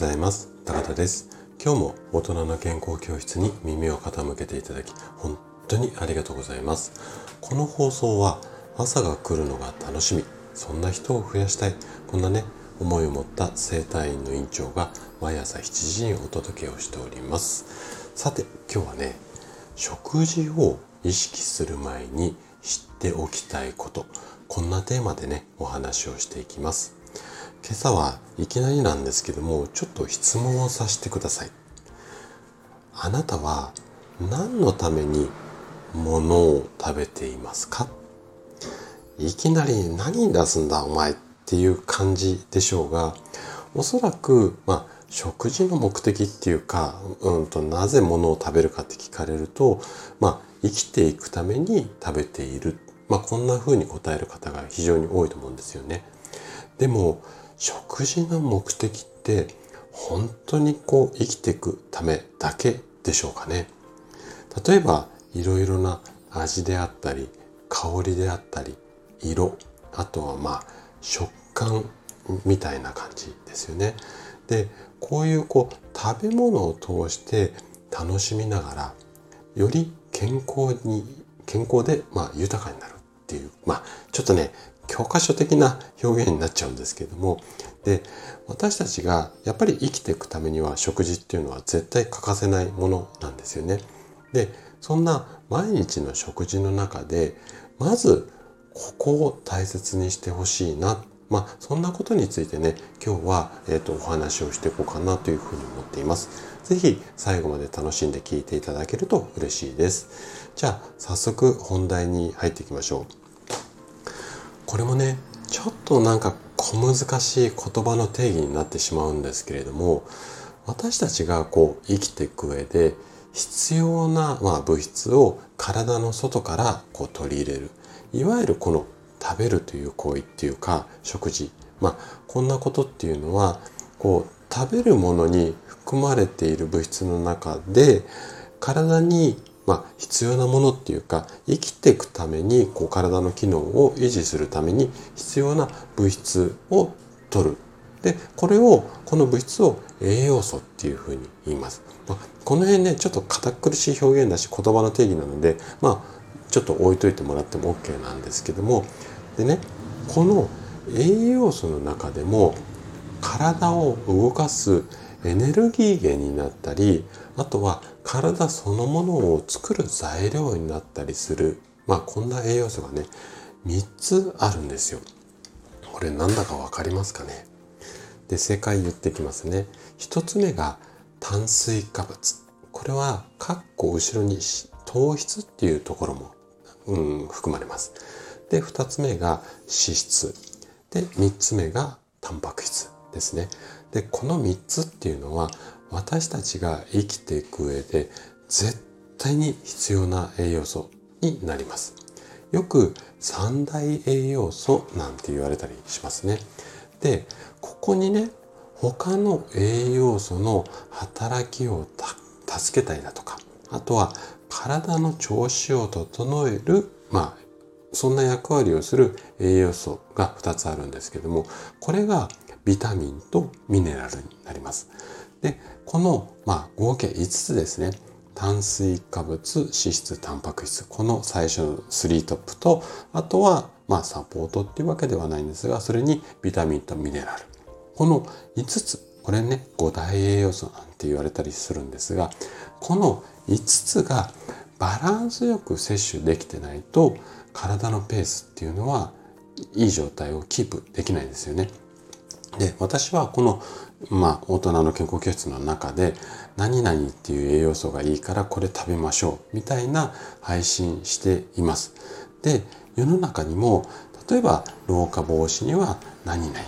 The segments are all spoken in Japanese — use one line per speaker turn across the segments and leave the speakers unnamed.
ございます。高田です。今日も大人の健康教室に耳を傾けていただき本当にありがとうございます。この放送は朝が来るのが楽しみそんな人を増やしたいこんなね思いを持った整体院の院長が毎朝7時にお届けをしております。さて今日はね食事を意識する前に知っておきたいことこんなテーマでねお話をしていきます。今朝はいきなりなんですけどもちょっと質問をさせてくださいあなたは何のために物を食べていますか？いきなり何出すんだお前っていう感じでしょうがおそらくまあ食事の目的っていうか、うんと、なぜ物を食べるかって聞かれると、まあ、生きていくために食べている。まあ、こんな風に答える方が非常に多いと思うんですよね。でも、食事の目的って本当にこう生きていくためだけでしょうかね。例えばいろいろな味であったり香りであったり色あとはまあ食感みたいな感じですよね。でこういうこう食べ物を通して楽しみながらより健康に健康でまあ豊かになるっていうまあちょっとね教科書的な表現になっちゃうんですけれどもで私たちがやっぱり生きていくためには食事っていうのは絶対欠かせないものなんですよね。でそんな毎日の食事の中でまずここを大切にしてほしいなまあそんなことについてね今日は、えーと、お話をしていこうかなというふうに思っています。是非最後まで楽しんで聞いていただけると嬉しいです。じゃあ早速本題に入っていきましょう。これもねちょっとなんか小難しい言葉の定義になってしまうんですけれども私たちがこう生きていく上で必要な、まあ、物質を体の外からこう取り入れる。いわゆるこの食べるという行為っていうか食事。まあこんなことっていうのはこう食べるものに含まれている物質の中で体にまあ、必要なものっていうか生きていくためにこう体の機能を維持するために必要な物質を取る。でこれをこの物質を栄養素っていうふうに言います、まあ、この辺ねちょっと堅苦しい表現だし言葉の定義なのでまあちょっと置いといてもらっても OK なんですけども。でねこの栄養素の中でも体を動かすエネルギー源になったりあとは体そのものを作る材料になったりするまあこんな栄養素がね3つあるんですよ。これなんだか分かりますかね？で正解言ってきますね。1つ目が炭水化物。これはカッコ後ろに糖質っていうところも、うん、含まれます。で2つ目が脂質。で3つ目がタンパク質ですね。でこの3つっていうのは私たちが生きていく上で絶対に必要な栄養素になります。よく三大栄養素なんて言われたりしますね。で、ここにね、他の栄養素の働きを助けたりだとか、あとは体の調子を整える、まあ、そんな役割をする栄養素が2つあるんですけども、これがビタミンとミネラルになります。で、この、まあ、合計5つですね。炭水化物、脂質、タンパク質。この最初の3トップと、あとは、まあ、サポートっていうわけではないんですが、それにビタミンとミネラル。この5つ、これね、5大栄養素なんて言われたりするんですが、この5つがバランスよく摂取できてないと、体のペースっていうのはいい状態をキープできないんですよね。で、私はこのまあ、大人の健康教室の中で何々っていう栄養素がいいからこれ食べましょうみたいな配信しています。で、世の中にも例えば老化防止には何々。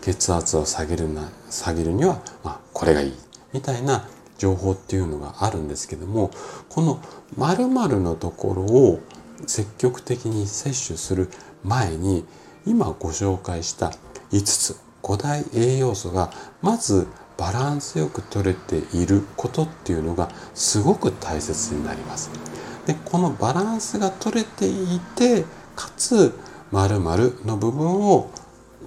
血圧を下げるな下げるには、まあ、これがいい。みたいな情報っていうのがあるんですけどもこの〇〇のところを積極的に摂取する前に今ご紹介した5つ。5大栄養素がまずバランスよく取れていることっていうのがすごく大切になります。でこのバランスが取れていてかつ〇〇の部分を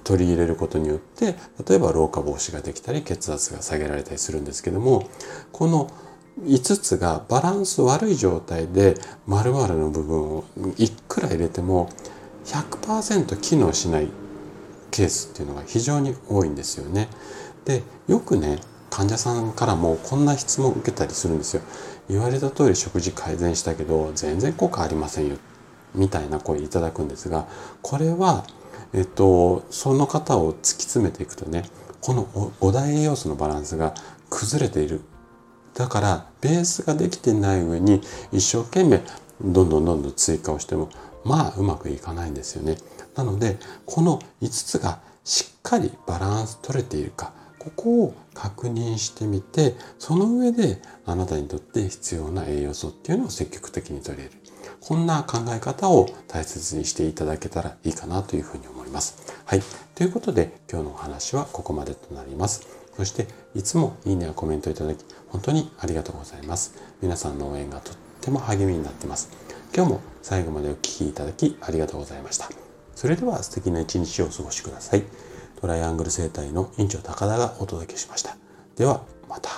取り入れることによって例えば老化防止ができたり血圧が下げられたりするんですけどもこの5つがバランス悪い状態で〇〇の部分をいくら入れても100%機能しないケースっていうのが非常に多いんですよね。でよくね患者さんからもこんな質問を受けたりするんですよ。言われた通り食事改善したけど全然効果ありませんよみたいな声いただくんですがこれはえっとその方を突き詰めていくとねこの5大栄養素のバランスが崩れているだからベースができてない上に一生懸命どんどんどんどん追加をしてもまあうまくいかないんですよね。なのでこの5つがしっかりバランス取れているかここを確認してみてその上であなたにとって必要な栄養素っていうのを積極的に取り入れるこんな考え方を大切にしていただけたらいいかなというふうに思います。はい。ということで今日のお話はここまでとなります。そしていつもいいねやコメントいただき本当にありがとうございます。皆さんの応援がとっても励みになってます。今日も最後までお聴きいただきありがとうございました。それでは素敵な一日をお過ごしください。トライアングル生態の院長高田がお届けしました。ではまた。